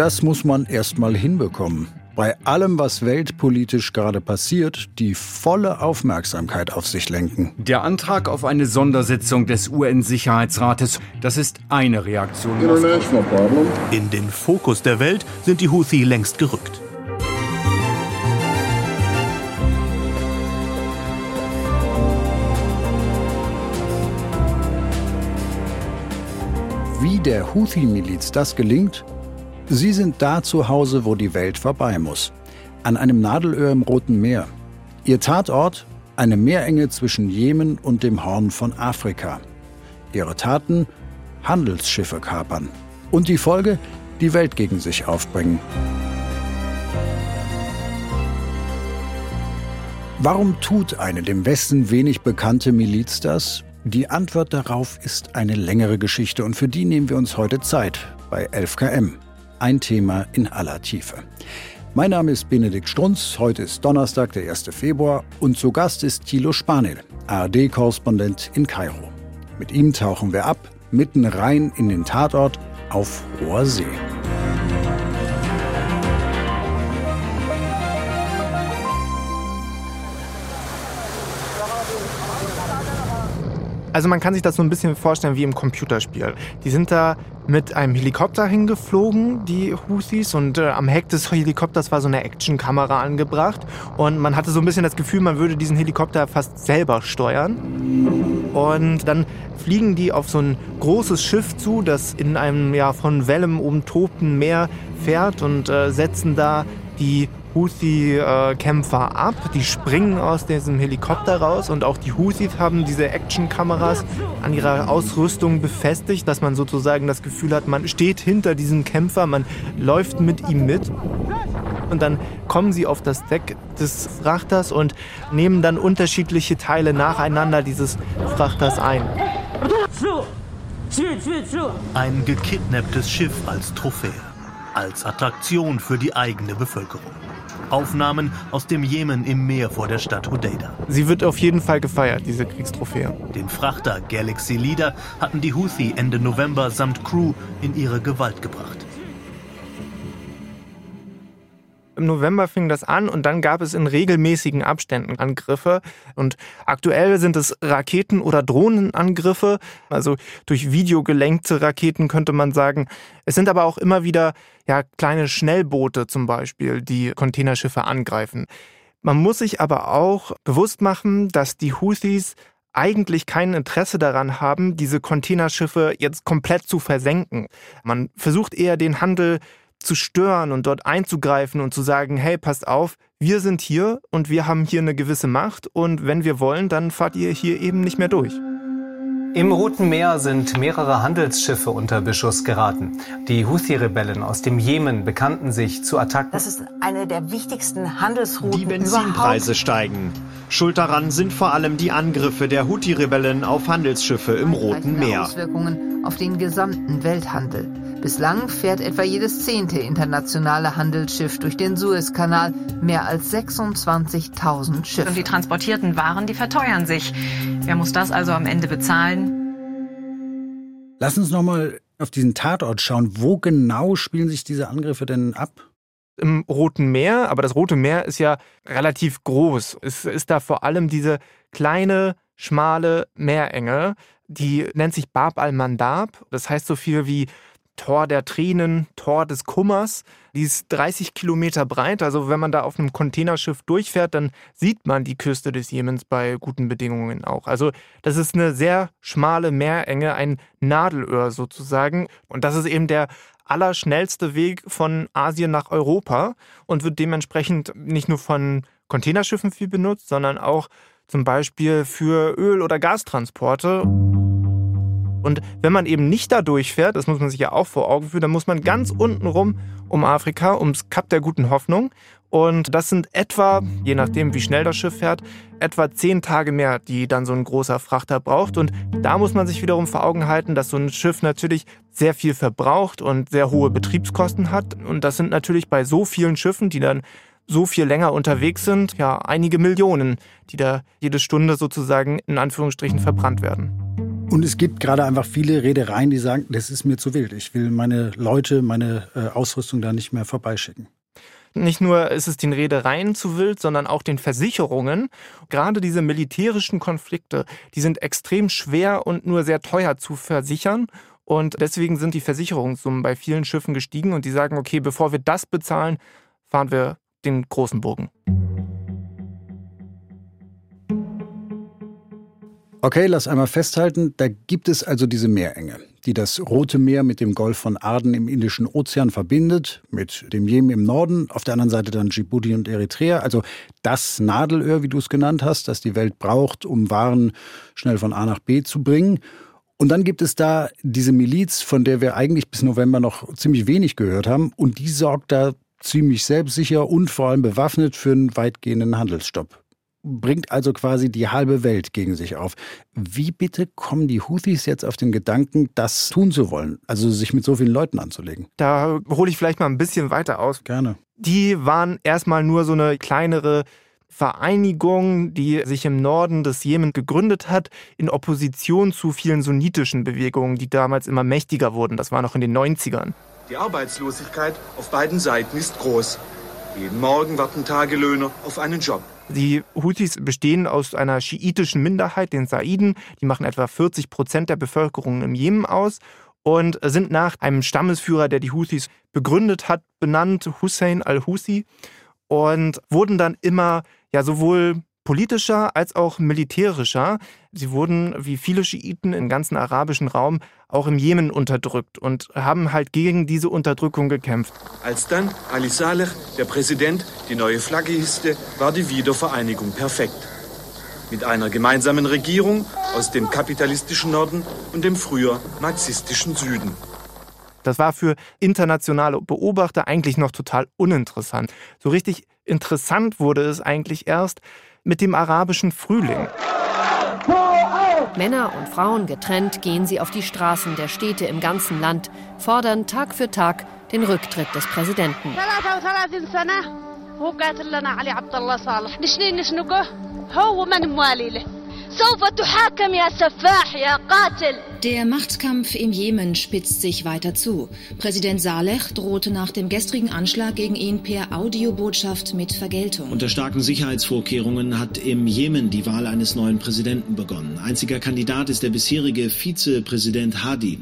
das muss man erst mal hinbekommen. Bei allem, was weltpolitisch gerade passiert, die volle Aufmerksamkeit auf sich lenken. Der Antrag auf eine Sondersitzung des UN-Sicherheitsrates, das ist eine Reaktion. In den Fokus der Welt sind die Houthi längst gerückt. Wie der Houthi-Miliz das gelingt, Sie sind da zu Hause, wo die Welt vorbei muss. An einem Nadelöhr im Roten Meer. Ihr Tatort? Eine Meerenge zwischen Jemen und dem Horn von Afrika. Ihre Taten? Handelsschiffe kapern. Und die Folge? Die Welt gegen sich aufbringen. Warum tut eine dem Westen wenig bekannte Miliz das? Die Antwort darauf ist eine längere Geschichte und für die nehmen wir uns heute Zeit bei 11KM. Ein Thema in aller Tiefe. Mein Name ist Benedikt Strunz. Heute ist Donnerstag, der 1. Februar. Und zu Gast ist Thilo Spanel, ARD-Korrespondent in Kairo. Mit ihm tauchen wir ab, mitten rein in den Tatort auf hoher See. Also man kann sich das so ein bisschen vorstellen wie im Computerspiel. Die sind da mit einem Helikopter hingeflogen, die Houthis, und äh, am Heck des Helikopters war so eine Actionkamera angebracht. Und man hatte so ein bisschen das Gefühl, man würde diesen Helikopter fast selber steuern. Und dann fliegen die auf so ein großes Schiff zu, das in einem ja von Wellen umtobten Meer fährt und äh, setzen da die Houthi-Kämpfer ab. Die springen aus diesem Helikopter raus und auch die Houthis haben diese Actionkameras an ihrer Ausrüstung befestigt, dass man sozusagen das Gefühl hat, man steht hinter diesem Kämpfer, man läuft mit ihm mit. Und dann kommen sie auf das Deck des Frachters und nehmen dann unterschiedliche Teile nacheinander dieses Frachters ein. Ein gekidnapptes Schiff als Trophäe, als Attraktion für die eigene Bevölkerung. Aufnahmen aus dem Jemen im Meer vor der Stadt Hodeida. Sie wird auf jeden Fall gefeiert, diese Kriegstrophäe. Den Frachter Galaxy Leader hatten die Houthi Ende November samt Crew in ihre Gewalt gebracht. Im November fing das an und dann gab es in regelmäßigen Abständen Angriffe. Und aktuell sind es Raketen- oder Drohnenangriffe, also durch Video gelenkte Raketen könnte man sagen. Es sind aber auch immer wieder ja, kleine Schnellboote zum Beispiel, die Containerschiffe angreifen. Man muss sich aber auch bewusst machen, dass die Houthis eigentlich kein Interesse daran haben, diese Containerschiffe jetzt komplett zu versenken. Man versucht eher den Handel zu stören und dort einzugreifen und zu sagen, hey, passt auf, wir sind hier und wir haben hier eine gewisse Macht und wenn wir wollen, dann fahrt ihr hier eben nicht mehr durch. Im Roten Meer sind mehrere Handelsschiffe unter Beschuss geraten. Die Houthi-Rebellen aus dem Jemen bekannten sich zu Attacken. Das ist eine der wichtigsten Handelsrouten Die Benzinpreise überhaupt. steigen. Schuld daran sind vor allem die Angriffe der Houthi-Rebellen auf Handelsschiffe im Roten Meer. Auswirkungen auf den gesamten Welthandel. Bislang fährt etwa jedes zehnte internationale Handelsschiff durch den Suezkanal, mehr als 26.000 Schiffe. Und die transportierten Waren, die verteuern sich. Wer muss das also am Ende bezahlen? Lass uns nochmal auf diesen Tatort schauen. Wo genau spielen sich diese Angriffe denn ab? Im Roten Meer, aber das Rote Meer ist ja relativ groß. Es ist da vor allem diese kleine, schmale Meerenge, die nennt sich Bab al-Mandab. Das heißt so viel wie Tor der Tränen, Tor des Kummers. Die ist 30 Kilometer breit. Also wenn man da auf einem Containerschiff durchfährt, dann sieht man die Küste des Jemens bei guten Bedingungen auch. Also das ist eine sehr schmale Meerenge, ein Nadelöhr sozusagen. Und das ist eben der allerschnellste Weg von Asien nach Europa und wird dementsprechend nicht nur von Containerschiffen viel benutzt, sondern auch zum Beispiel für Öl- oder Gastransporte. Und wenn man eben nicht da durchfährt, das muss man sich ja auch vor Augen führen, dann muss man ganz unten rum um Afrika, ums Kap der guten Hoffnung. Und das sind etwa, je nachdem wie schnell das Schiff fährt, etwa zehn Tage mehr, die dann so ein großer Frachter braucht. Und da muss man sich wiederum vor Augen halten, dass so ein Schiff natürlich sehr viel verbraucht und sehr hohe Betriebskosten hat. Und das sind natürlich bei so vielen Schiffen, die dann so viel länger unterwegs sind, ja einige Millionen, die da jede Stunde sozusagen in Anführungsstrichen verbrannt werden. Und es gibt gerade einfach viele Reedereien, die sagen, das ist mir zu wild. Ich will meine Leute, meine äh, Ausrüstung da nicht mehr vorbeischicken. Nicht nur ist es den Reedereien zu wild, sondern auch den Versicherungen. Gerade diese militärischen Konflikte, die sind extrem schwer und nur sehr teuer zu versichern. Und deswegen sind die Versicherungssummen bei vielen Schiffen gestiegen und die sagen, okay, bevor wir das bezahlen, fahren wir den großen Bogen. Okay, lass einmal festhalten, da gibt es also diese Meerenge, die das Rote Meer mit dem Golf von Aden im Indischen Ozean verbindet, mit dem Jemen im Norden, auf der anderen Seite dann Djibouti und Eritrea, also das Nadelöhr, wie du es genannt hast, das die Welt braucht, um Waren schnell von A nach B zu bringen. Und dann gibt es da diese Miliz, von der wir eigentlich bis November noch ziemlich wenig gehört haben, und die sorgt da ziemlich selbstsicher und vor allem bewaffnet für einen weitgehenden Handelsstopp bringt also quasi die halbe Welt gegen sich auf. Wie bitte kommen die Houthis jetzt auf den Gedanken, das tun zu wollen, also sich mit so vielen Leuten anzulegen? Da hole ich vielleicht mal ein bisschen weiter aus. Gerne. Die waren erstmal nur so eine kleinere Vereinigung, die sich im Norden des Jemen gegründet hat, in Opposition zu vielen sunnitischen Bewegungen, die damals immer mächtiger wurden. Das war noch in den 90ern. Die Arbeitslosigkeit auf beiden Seiten ist groß. Jeden Morgen warten Tagelöhner auf einen Job. Die Houthis bestehen aus einer schiitischen Minderheit, den Saiden. Die machen etwa 40 Prozent der Bevölkerung im Jemen aus und sind nach einem Stammesführer, der die Houthis begründet hat, benannt, Hussein al-Husi, und wurden dann immer ja sowohl politischer als auch militärischer. Sie wurden, wie viele Schiiten im ganzen arabischen Raum, auch im Jemen unterdrückt und haben halt gegen diese Unterdrückung gekämpft. Als dann Ali Saleh, der Präsident, die neue Flagge hisste, war die Wiedervereinigung perfekt. Mit einer gemeinsamen Regierung aus dem kapitalistischen Norden und dem früher narzisstischen Süden. Das war für internationale Beobachter eigentlich noch total uninteressant. So richtig interessant wurde es eigentlich erst, mit dem arabischen Frühling. Männer und Frauen getrennt gehen sie auf die Straßen der Städte im ganzen Land, fordern Tag für Tag den Rücktritt des Präsidenten. Der Machtkampf im Jemen spitzt sich weiter zu. Präsident Saleh drohte nach dem gestrigen Anschlag gegen ihn per Audiobotschaft mit Vergeltung. Unter starken Sicherheitsvorkehrungen hat im Jemen die Wahl eines neuen Präsidenten begonnen. Einziger Kandidat ist der bisherige Vizepräsident Hadi.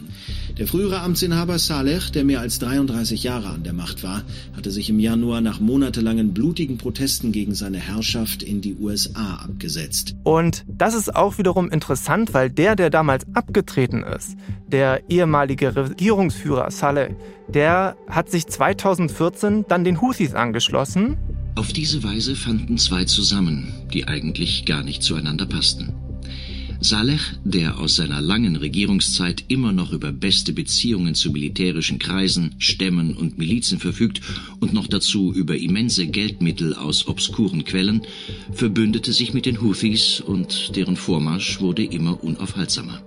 Der frühere Amtsinhaber Saleh, der mehr als 33 Jahre an der Macht war, hatte sich im Januar nach monatelangen blutigen Protesten gegen seine Herrschaft in die USA abgesetzt. Und das ist auch wiederum interessant, weil der, der damals abgetreten ist, der ehemalige Regierungsführer Saleh, der hat sich 2014 dann den Houthis angeschlossen. Auf diese Weise fanden zwei zusammen, die eigentlich gar nicht zueinander passten. Saleh, der aus seiner langen Regierungszeit immer noch über beste Beziehungen zu militärischen Kreisen, Stämmen und Milizen verfügt und noch dazu über immense Geldmittel aus obskuren Quellen, verbündete sich mit den Houthis und deren Vormarsch wurde immer unaufhaltsamer.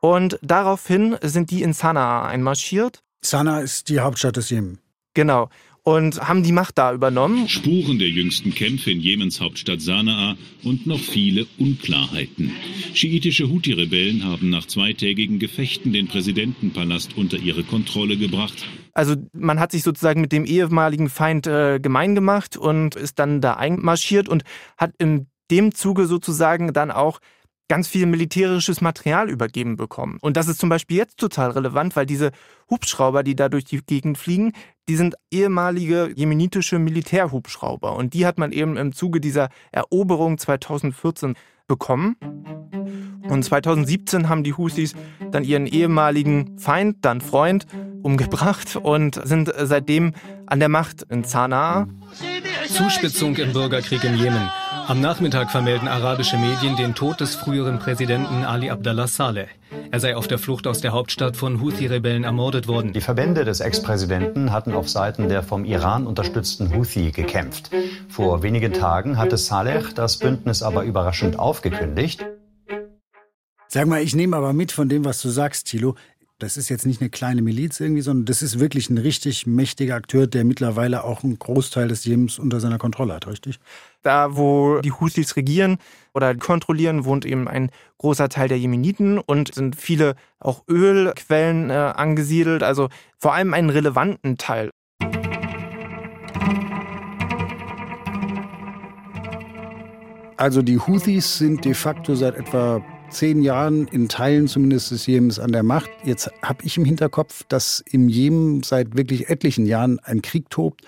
Und daraufhin sind die in Sanaa einmarschiert. Sanaa ist die Hauptstadt des Jemen. Genau und haben die Macht da übernommen. Spuren der jüngsten Kämpfe in Jemens Hauptstadt Sanaa und noch viele Unklarheiten. Schiitische Houthi-Rebellen haben nach zweitägigen Gefechten den Präsidentenpalast unter ihre Kontrolle gebracht. Also man hat sich sozusagen mit dem ehemaligen Feind äh, gemein gemacht und ist dann da einmarschiert und hat in dem Zuge sozusagen dann auch ganz viel militärisches Material übergeben bekommen. Und das ist zum Beispiel jetzt total relevant, weil diese Hubschrauber, die da durch die Gegend fliegen, die sind ehemalige jemenitische Militärhubschrauber. Und die hat man eben im Zuge dieser Eroberung 2014 bekommen. Und 2017 haben die Houthis dann ihren ehemaligen Feind, dann Freund, umgebracht und sind seitdem an der Macht in Sanaa. Zuspitzung im Bürgerkrieg im Jemen. Am Nachmittag vermelden arabische Medien den Tod des früheren Präsidenten Ali Abdallah Saleh. Er sei auf der Flucht aus der Hauptstadt von Houthi-Rebellen ermordet worden. Die Verbände des Ex-Präsidenten hatten auf Seiten der vom Iran unterstützten Houthi gekämpft. Vor wenigen Tagen hatte Saleh das Bündnis aber überraschend aufgekündigt. Sag mal, ich nehme aber mit von dem, was du sagst, Thilo. Das ist jetzt nicht eine kleine Miliz irgendwie, sondern das ist wirklich ein richtig mächtiger Akteur, der mittlerweile auch einen Großteil des Jemens unter seiner Kontrolle hat, richtig? Da, wo die Houthis regieren oder kontrollieren, wohnt eben ein großer Teil der Jemeniten und sind viele auch Ölquellen äh, angesiedelt, also vor allem einen relevanten Teil. Also die Houthis sind de facto seit etwa zehn Jahren in Teilen zumindest des Jemens an der Macht. Jetzt habe ich im Hinterkopf, dass im Jemen seit wirklich etlichen Jahren ein Krieg tobt.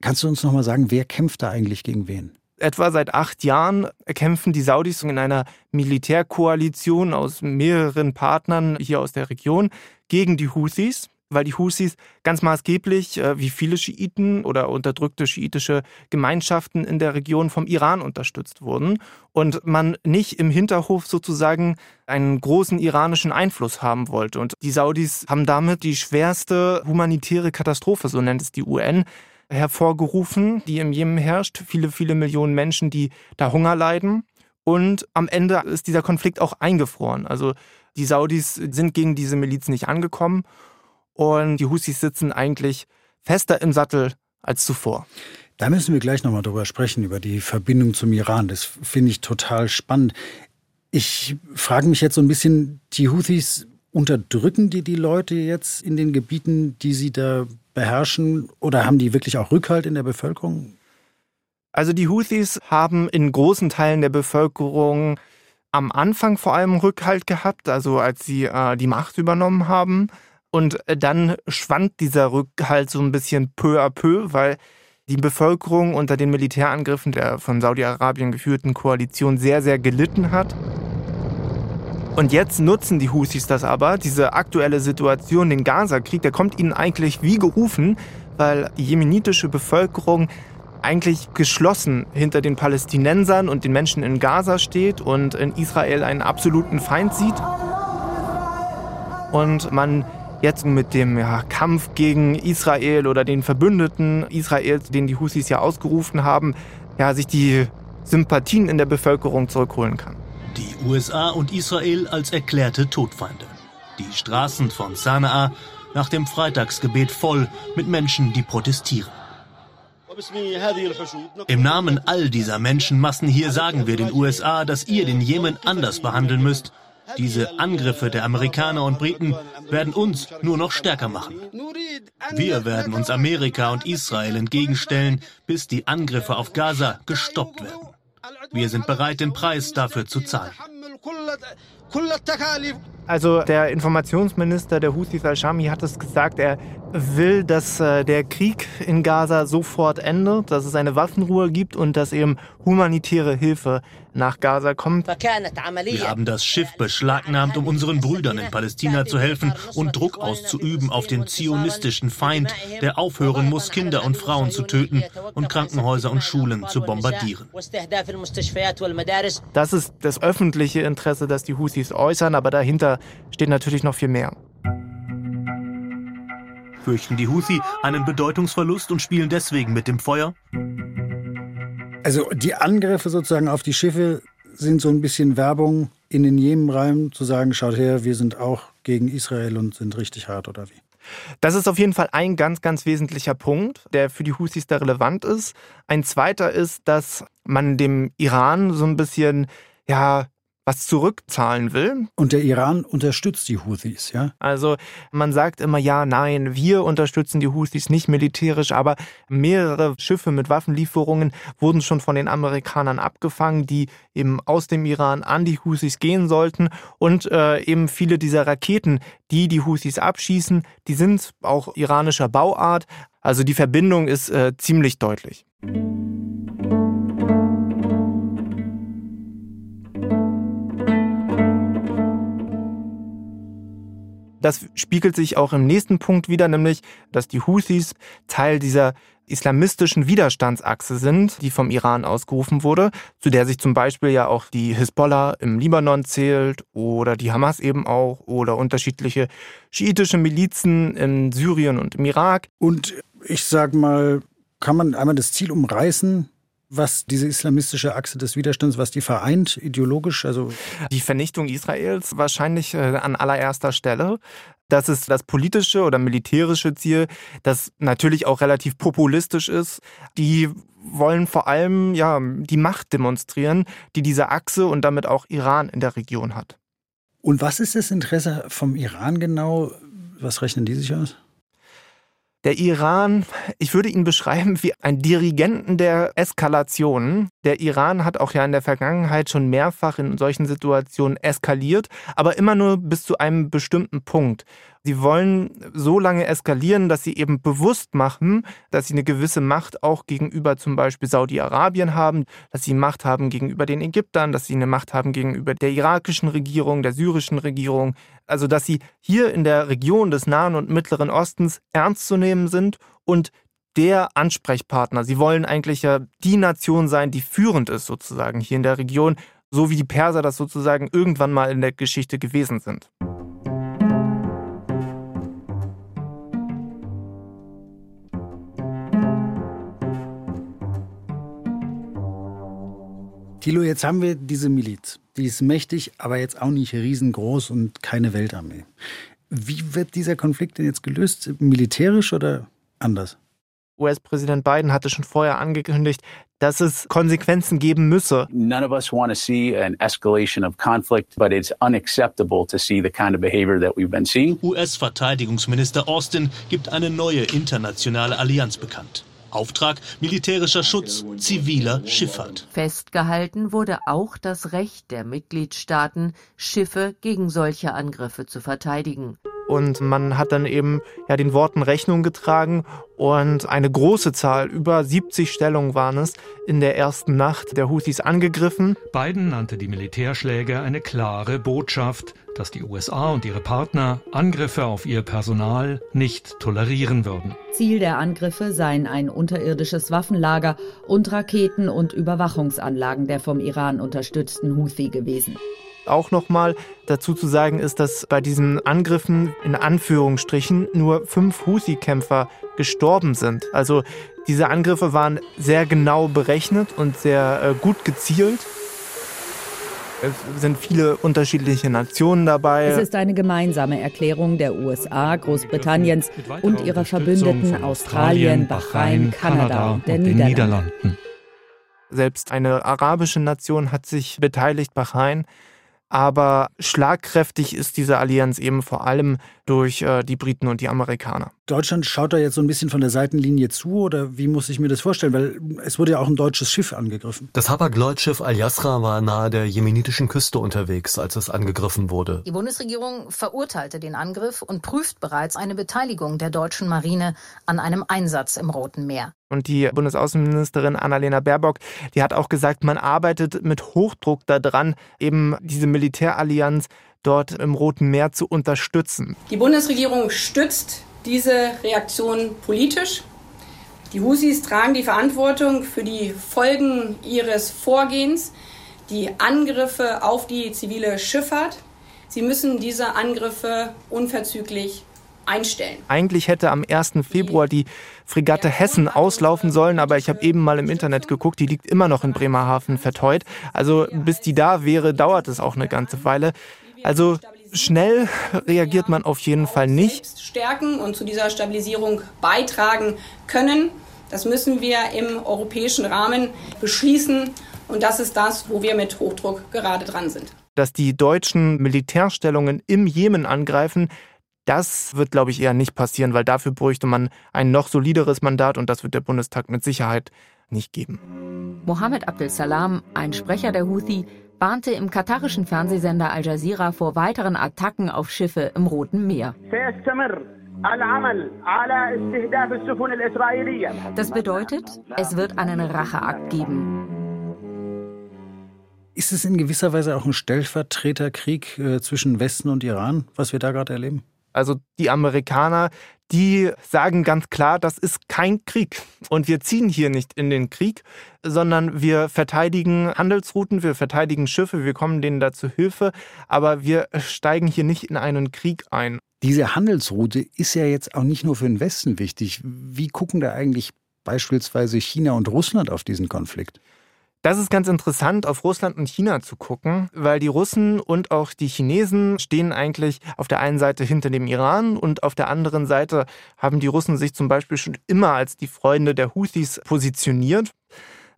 Kannst du uns noch mal sagen, wer kämpft da eigentlich gegen wen? Etwa seit acht Jahren kämpfen die Saudis in einer Militärkoalition aus mehreren Partnern hier aus der Region gegen die Houthis weil die Husis ganz maßgeblich, äh, wie viele Schiiten oder unterdrückte schiitische Gemeinschaften in der Region vom Iran unterstützt wurden und man nicht im Hinterhof sozusagen einen großen iranischen Einfluss haben wollte. Und die Saudis haben damit die schwerste humanitäre Katastrophe, so nennt es die UN, hervorgerufen, die im Jemen herrscht. Viele, viele Millionen Menschen, die da Hunger leiden. Und am Ende ist dieser Konflikt auch eingefroren. Also die Saudis sind gegen diese Miliz nicht angekommen und die Husis sitzen eigentlich fester im Sattel als zuvor. Da müssen wir gleich nochmal drüber sprechen, über die Verbindung zum Iran. Das finde ich total spannend. Ich frage mich jetzt so ein bisschen, die Houthis, unterdrücken die die Leute jetzt in den Gebieten, die sie da beherrschen? Oder haben die wirklich auch Rückhalt in der Bevölkerung? Also die Houthis haben in großen Teilen der Bevölkerung am Anfang vor allem Rückhalt gehabt, also als sie äh, die Macht übernommen haben. Und äh, dann schwand dieser Rückhalt so ein bisschen peu à peu, weil die Bevölkerung unter den Militärangriffen der von Saudi-Arabien geführten Koalition sehr, sehr gelitten hat. Und jetzt nutzen die Houthis das aber, diese aktuelle Situation, den Gaza-Krieg, der kommt ihnen eigentlich wie gerufen, weil die jemenitische Bevölkerung eigentlich geschlossen hinter den Palästinensern und den Menschen in Gaza steht und in Israel einen absoluten Feind sieht. Und man jetzt mit dem ja, Kampf gegen Israel oder den Verbündeten Israels, den die Husis ja ausgerufen haben, ja, sich die Sympathien in der Bevölkerung zurückholen kann. Die USA und Israel als erklärte Todfeinde. Die Straßen von Sanaa nach dem Freitagsgebet voll mit Menschen, die protestieren. Im Namen all dieser Menschenmassen hier sagen wir den USA, dass ihr den Jemen anders behandeln müsst diese Angriffe der Amerikaner und Briten werden uns nur noch stärker machen. Wir werden uns Amerika und Israel entgegenstellen, bis die Angriffe auf Gaza gestoppt werden. Wir sind bereit, den Preis dafür zu zahlen. Also der Informationsminister der Houthis al-Shami hat es gesagt, er will, dass äh, der Krieg in Gaza sofort endet, dass es eine Waffenruhe gibt und dass eben humanitäre Hilfe nach Gaza kommt. Wir haben das Schiff beschlagnahmt, um unseren Brüdern in Palästina zu helfen und Druck auszuüben auf den zionistischen Feind, der aufhören muss, Kinder und Frauen zu töten und Krankenhäuser und Schulen zu bombardieren. Das ist das öffentliche Interesse, das die Houthis äußern, aber dahinter steht natürlich noch viel mehr. Fürchten die Houthi einen Bedeutungsverlust und spielen deswegen mit dem Feuer? Also die Angriffe sozusagen auf die Schiffe sind so ein bisschen Werbung in den Jemen rein, zu sagen, schaut her, wir sind auch gegen Israel und sind richtig hart oder wie? Das ist auf jeden Fall ein ganz, ganz wesentlicher Punkt, der für die Houthis da relevant ist. Ein zweiter ist, dass man dem Iran so ein bisschen, ja, was zurückzahlen will. Und der Iran unterstützt die Houthis, ja? Also man sagt immer, ja, nein, wir unterstützen die Houthis nicht militärisch, aber mehrere Schiffe mit Waffenlieferungen wurden schon von den Amerikanern abgefangen, die eben aus dem Iran an die Houthis gehen sollten. Und äh, eben viele dieser Raketen, die die Houthis abschießen, die sind auch iranischer Bauart. Also die Verbindung ist äh, ziemlich deutlich. Das spiegelt sich auch im nächsten Punkt wieder, nämlich, dass die Houthis Teil dieser islamistischen Widerstandsachse sind, die vom Iran ausgerufen wurde, zu der sich zum Beispiel ja auch die Hisbollah im Libanon zählt oder die Hamas eben auch oder unterschiedliche schiitische Milizen in Syrien und im Irak. Und ich sag mal, kann man einmal das Ziel umreißen? Was diese islamistische Achse des Widerstands, was die vereint, ideologisch? Also die Vernichtung Israels wahrscheinlich äh, an allererster Stelle. Das ist das politische oder militärische Ziel, das natürlich auch relativ populistisch ist. Die wollen vor allem ja die Macht demonstrieren, die diese Achse und damit auch Iran in der Region hat. Und was ist das Interesse vom Iran genau? Was rechnen die sich aus? Der Iran, ich würde ihn beschreiben wie ein Dirigenten der Eskalation. Der Iran hat auch ja in der Vergangenheit schon mehrfach in solchen Situationen eskaliert, aber immer nur bis zu einem bestimmten Punkt. Sie wollen so lange eskalieren, dass sie eben bewusst machen, dass sie eine gewisse Macht auch gegenüber zum Beispiel Saudi-Arabien haben, dass sie Macht haben gegenüber den Ägyptern, dass sie eine Macht haben gegenüber der irakischen Regierung, der syrischen Regierung. Also dass sie hier in der Region des Nahen und Mittleren Ostens ernst zu nehmen sind und der Ansprechpartner. Sie wollen eigentlich ja die Nation sein, die führend ist sozusagen hier in der Region, so wie die Perser das sozusagen irgendwann mal in der Geschichte gewesen sind. Thilo, jetzt haben wir diese Miliz. Die ist mächtig, aber jetzt auch nicht riesengroß und keine Weltarmee. Wie wird dieser Konflikt denn jetzt gelöst? Militärisch oder anders? US-Präsident Biden hatte schon vorher angekündigt, dass es Konsequenzen geben müsse. None of us want to see an escalation of conflict, but it's unacceptable to see the kind of behavior that we've been seeing. US-Verteidigungsminister Austin gibt eine neue internationale Allianz bekannt. Auftrag militärischer Schutz ziviler Schifffahrt. Festgehalten wurde auch das Recht der Mitgliedstaaten, Schiffe gegen solche Angriffe zu verteidigen. Und man hat dann eben ja den Worten Rechnung getragen und eine große Zahl, über 70 Stellungen waren es, in der ersten Nacht der Houthis angegriffen. Biden nannte die Militärschläge eine klare Botschaft, dass die USA und ihre Partner Angriffe auf ihr Personal nicht tolerieren würden. Ziel der Angriffe seien ein unterirdisches Waffenlager und Raketen- und Überwachungsanlagen der vom Iran unterstützten Houthi gewesen auch nochmal dazu zu sagen ist, dass bei diesen Angriffen in Anführungsstrichen nur fünf Houthi-Kämpfer gestorben sind. Also diese Angriffe waren sehr genau berechnet und sehr äh, gut gezielt. Es sind viele unterschiedliche Nationen dabei. Es ist eine gemeinsame Erklärung der USA, Großbritanniens und ihrer Verbündeten Australien, Bahrain, Kanada und der Niederlanden. Selbst eine arabische Nation hat sich beteiligt, Bahrain. Aber schlagkräftig ist diese Allianz eben vor allem durch äh, die Briten und die Amerikaner. Deutschland schaut da jetzt so ein bisschen von der Seitenlinie zu oder wie muss ich mir das vorstellen? Weil es wurde ja auch ein deutsches Schiff angegriffen. Das Hapag-Lloyd-Schiff Al-Yasra war nahe der jemenitischen Küste unterwegs, als es angegriffen wurde. Die Bundesregierung verurteilte den Angriff und prüft bereits eine Beteiligung der deutschen Marine an einem Einsatz im Roten Meer. Und die Bundesaußenministerin Annalena Baerbock, die hat auch gesagt, man arbeitet mit Hochdruck daran, eben diese Militärallianz dort im Roten Meer zu unterstützen. Die Bundesregierung stützt diese Reaktion politisch. Die Husis tragen die Verantwortung für die Folgen ihres Vorgehens, die Angriffe auf die zivile Schifffahrt. Sie müssen diese Angriffe unverzüglich einstellen. Eigentlich hätte am 1. Februar die Fregatte Hessen auslaufen sollen, aber ich habe eben mal im Internet geguckt, die liegt immer noch in Bremerhaven verteut. Also bis die da wäre, dauert es auch eine ganze Weile. Also schnell reagiert man auf jeden Fall nicht. Stärken und zu dieser Stabilisierung beitragen können. Das müssen wir im europäischen Rahmen beschließen. Und das ist das, wo wir mit Hochdruck gerade dran sind. Dass die deutschen Militärstellungen im Jemen angreifen, das wird, glaube ich, eher nicht passieren, weil dafür bräuchte man ein noch solideres Mandat und das wird der Bundestag mit Sicherheit nicht geben. Mohammed Abdel Salam, ein Sprecher der Houthi, warnte im katarischen Fernsehsender Al Jazeera vor weiteren Attacken auf Schiffe im Roten Meer. Das bedeutet, es wird einen Racheakt geben. Ist es in gewisser Weise auch ein Stellvertreterkrieg äh, zwischen Westen und Iran, was wir da gerade erleben? Also die Amerikaner, die sagen ganz klar, das ist kein Krieg. Und wir ziehen hier nicht in den Krieg, sondern wir verteidigen Handelsrouten, wir verteidigen Schiffe, wir kommen denen da zu Hilfe, aber wir steigen hier nicht in einen Krieg ein. Diese Handelsroute ist ja jetzt auch nicht nur für den Westen wichtig. Wie gucken da eigentlich beispielsweise China und Russland auf diesen Konflikt? Das ist ganz interessant, auf Russland und China zu gucken, weil die Russen und auch die Chinesen stehen eigentlich auf der einen Seite hinter dem Iran und auf der anderen Seite haben die Russen sich zum Beispiel schon immer als die Freunde der Houthis positioniert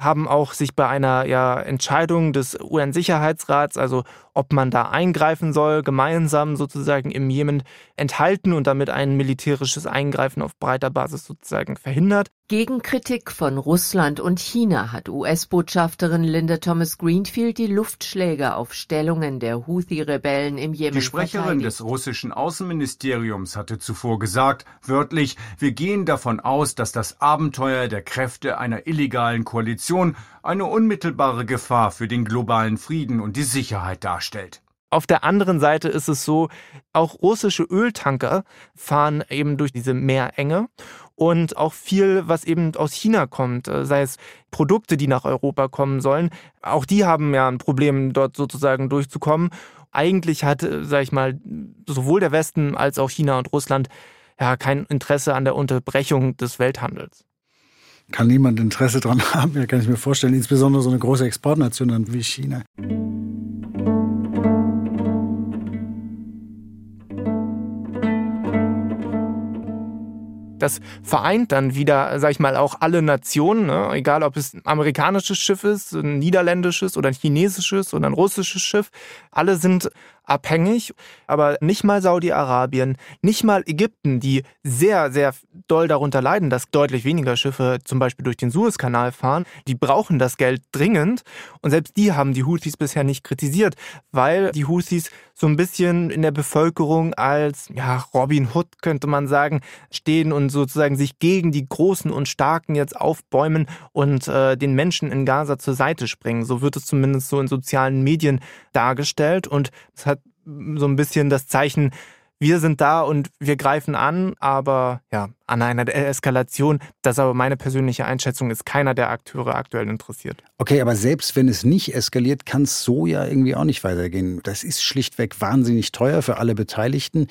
haben auch sich bei einer ja, Entscheidung des UN-Sicherheitsrats, also ob man da eingreifen soll, gemeinsam sozusagen im Jemen enthalten und damit ein militärisches Eingreifen auf breiter Basis sozusagen verhindert. Gegen Kritik von Russland und China hat US-Botschafterin Linda Thomas Greenfield die Luftschläge auf Stellungen der Houthi-Rebellen im Jemen Die Sprecherin verteidigt. des russischen Außenministeriums hatte zuvor gesagt, wörtlich, wir gehen davon aus, dass das Abenteuer der Kräfte einer illegalen Koalition eine unmittelbare Gefahr für den globalen Frieden und die Sicherheit darstellt. Auf der anderen Seite ist es so, auch russische Öltanker fahren eben durch diese Meerenge und auch viel, was eben aus China kommt, äh, sei es Produkte, die nach Europa kommen sollen, auch die haben ja ein Problem, dort sozusagen durchzukommen. Eigentlich hat, äh, sag ich mal, sowohl der Westen als auch China und Russland ja kein Interesse an der Unterbrechung des Welthandels. Kann niemand Interesse daran haben, ja, kann ich mir vorstellen, insbesondere so eine große Exportnation wie China. Das vereint dann wieder, sag ich mal, auch alle Nationen, ne? egal ob es ein amerikanisches Schiff ist, ein niederländisches oder ein chinesisches oder ein russisches Schiff. Alle sind abhängig, aber nicht mal Saudi-Arabien, nicht mal Ägypten, die sehr, sehr doll darunter leiden, dass deutlich weniger Schiffe zum Beispiel durch den Suezkanal fahren, die brauchen das Geld dringend. Und selbst die haben die Houthis bisher nicht kritisiert, weil die Houthis so ein bisschen in der Bevölkerung als ja, Robin Hood könnte man sagen, stehen und sozusagen sich gegen die Großen und Starken jetzt aufbäumen und äh, den Menschen in Gaza zur Seite springen. So wird es zumindest so in sozialen Medien dargestellt. Und es hat so ein bisschen das Zeichen, wir sind da und wir greifen an, aber ja, an einer Eskalation, das ist aber meine persönliche Einschätzung, ist keiner der Akteure aktuell interessiert. Okay, aber selbst wenn es nicht eskaliert, kann es so ja irgendwie auch nicht weitergehen. Das ist schlichtweg wahnsinnig teuer für alle Beteiligten.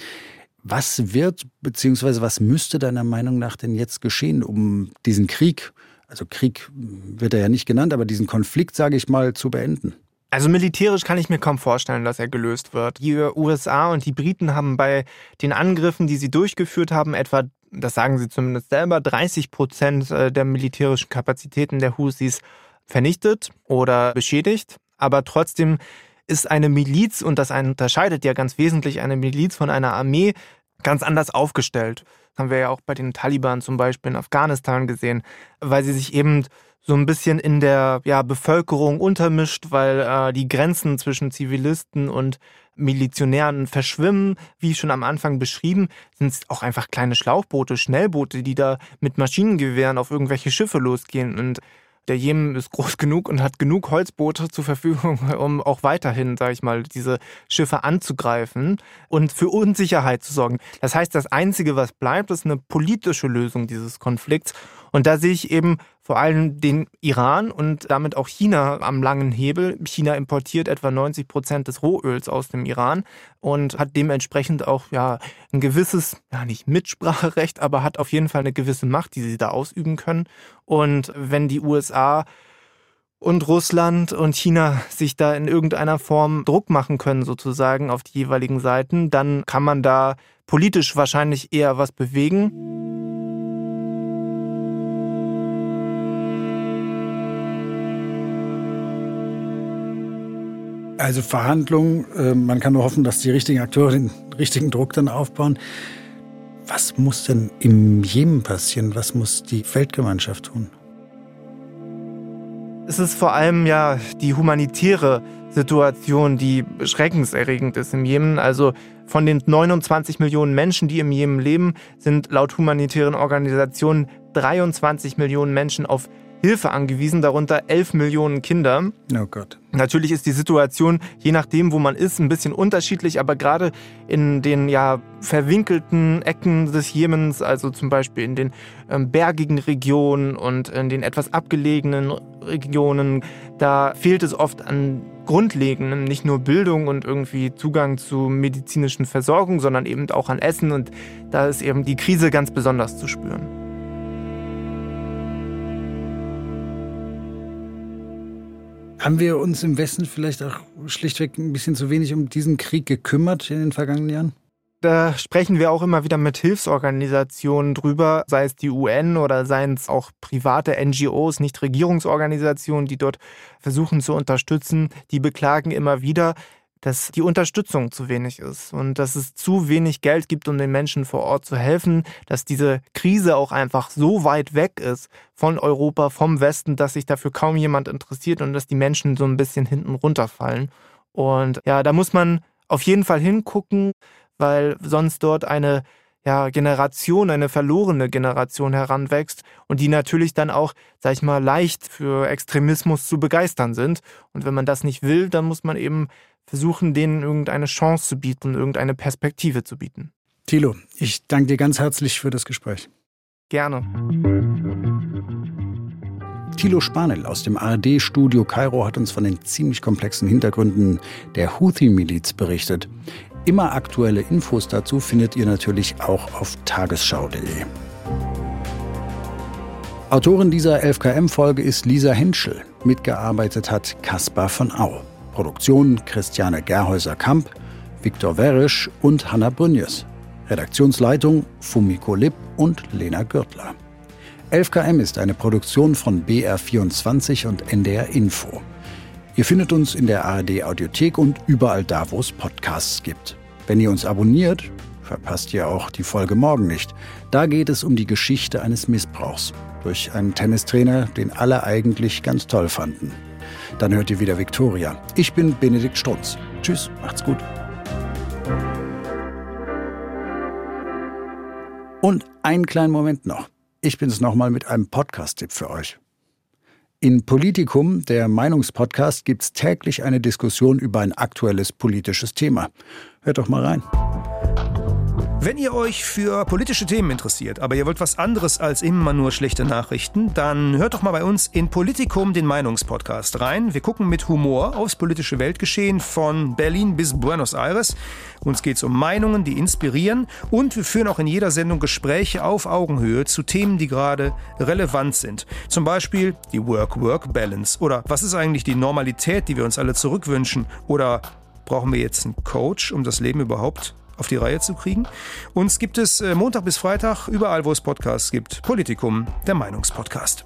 Was wird bzw. was müsste deiner Meinung nach denn jetzt geschehen, um diesen Krieg, also Krieg wird er ja nicht genannt, aber diesen Konflikt, sage ich mal, zu beenden? Also militärisch kann ich mir kaum vorstellen, dass er gelöst wird. Die USA und die Briten haben bei den Angriffen, die sie durchgeführt haben, etwa, das sagen sie zumindest selber, 30 Prozent äh, der militärischen Kapazitäten der Houthis vernichtet oder beschädigt. Aber trotzdem ist eine Miliz, und das unterscheidet ja ganz wesentlich eine Miliz von einer Armee, ganz anders aufgestellt. Das haben wir ja auch bei den Taliban zum Beispiel in Afghanistan gesehen, weil sie sich eben so ein bisschen in der ja, Bevölkerung untermischt, weil äh, die Grenzen zwischen Zivilisten und Milizionären verschwimmen. Wie schon am Anfang beschrieben, sind es auch einfach kleine Schlauchboote, Schnellboote, die da mit Maschinengewehren auf irgendwelche Schiffe losgehen. Und der Jemen ist groß genug und hat genug Holzboote zur Verfügung, um auch weiterhin, sage ich mal, diese Schiffe anzugreifen und für Unsicherheit zu sorgen. Das heißt, das Einzige, was bleibt, ist eine politische Lösung dieses Konflikts. Und da sehe ich eben vor allem den Iran und damit auch China am langen Hebel. China importiert etwa 90 Prozent des Rohöls aus dem Iran und hat dementsprechend auch ja ein gewisses, ja nicht Mitspracherecht, aber hat auf jeden Fall eine gewisse Macht, die sie da ausüben können. Und wenn die USA und Russland und China sich da in irgendeiner Form Druck machen können, sozusagen auf die jeweiligen Seiten, dann kann man da politisch wahrscheinlich eher was bewegen. Also Verhandlungen, äh, man kann nur hoffen, dass die richtigen Akteure den richtigen Druck dann aufbauen. Was muss denn im Jemen passieren? Was muss die Weltgemeinschaft tun? Es ist vor allem ja die humanitäre Situation, die schreckenserregend ist im Jemen. Also von den 29 Millionen Menschen, die im Jemen leben, sind laut humanitären Organisationen 23 Millionen Menschen auf Hilfe angewiesen, darunter 11 Millionen Kinder. Oh Gott. Natürlich ist die Situation, je nachdem, wo man ist, ein bisschen unterschiedlich, aber gerade in den ja verwinkelten Ecken des Jemens, also zum Beispiel in den ähm, bergigen Regionen und in den etwas abgelegenen Regionen, da fehlt es oft an Grundlegenden, nicht nur Bildung und irgendwie Zugang zu medizinischen Versorgung, sondern eben auch an Essen und da ist eben die Krise ganz besonders zu spüren. Haben wir uns im Westen vielleicht auch schlichtweg ein bisschen zu wenig um diesen Krieg gekümmert in den vergangenen Jahren? Da sprechen wir auch immer wieder mit Hilfsorganisationen drüber, sei es die UN oder seien es auch private NGOs, Nichtregierungsorganisationen, die dort versuchen zu unterstützen. Die beklagen immer wieder, dass die Unterstützung zu wenig ist und dass es zu wenig Geld gibt, um den Menschen vor Ort zu helfen, dass diese Krise auch einfach so weit weg ist von Europa, vom Westen, dass sich dafür kaum jemand interessiert und dass die Menschen so ein bisschen hinten runterfallen. Und ja, da muss man auf jeden Fall hingucken weil sonst dort eine ja, Generation, eine verlorene Generation heranwächst und die natürlich dann auch, sag ich mal, leicht für Extremismus zu begeistern sind. Und wenn man das nicht will, dann muss man eben versuchen, denen irgendeine Chance zu bieten, irgendeine Perspektive zu bieten. Thilo, ich danke dir ganz herzlich für das Gespräch. Gerne. Thilo Spanel aus dem ARD-Studio Kairo hat uns von den ziemlich komplexen Hintergründen der Houthi-Miliz berichtet. Immer aktuelle Infos dazu findet ihr natürlich auch auf tagesschau.de. Autorin dieser 11KM-Folge ist Lisa Henschel. Mitgearbeitet hat Kaspar von Au. Produktion Christiane Gerhäuser-Kamp, Viktor Werisch und Hanna Brünjes. Redaktionsleitung Fumiko Lipp und Lena Gürtler. 11KM ist eine Produktion von BR24 und NDR Info. Ihr findet uns in der ARD Audiothek und überall da, wo es Podcasts gibt. Wenn ihr uns abonniert, verpasst ihr auch die Folge morgen nicht. Da geht es um die Geschichte eines Missbrauchs durch einen Tennistrainer, den alle eigentlich ganz toll fanden. Dann hört ihr wieder Viktoria. Ich bin Benedikt Strunz. Tschüss, macht's gut. Und einen kleinen Moment noch. Ich bin's nochmal mit einem Podcast-Tipp für euch. In Politikum, der Meinungspodcast, gibt es täglich eine Diskussion über ein aktuelles politisches Thema. Hört doch mal rein. Wenn ihr euch für politische Themen interessiert, aber ihr wollt was anderes als immer nur schlechte Nachrichten, dann hört doch mal bei uns in Politikum den Meinungspodcast rein. Wir gucken mit Humor aufs politische Weltgeschehen von Berlin bis Buenos Aires. Uns geht es um Meinungen, die inspirieren und wir führen auch in jeder Sendung Gespräche auf Augenhöhe zu Themen, die gerade relevant sind. Zum Beispiel die Work-Work-Balance oder was ist eigentlich die Normalität, die wir uns alle zurückwünschen oder brauchen wir jetzt einen Coach, um das Leben überhaupt auf die Reihe zu kriegen. Uns gibt es äh, Montag bis Freitag überall, wo es Podcasts gibt. Politikum, der Meinungspodcast.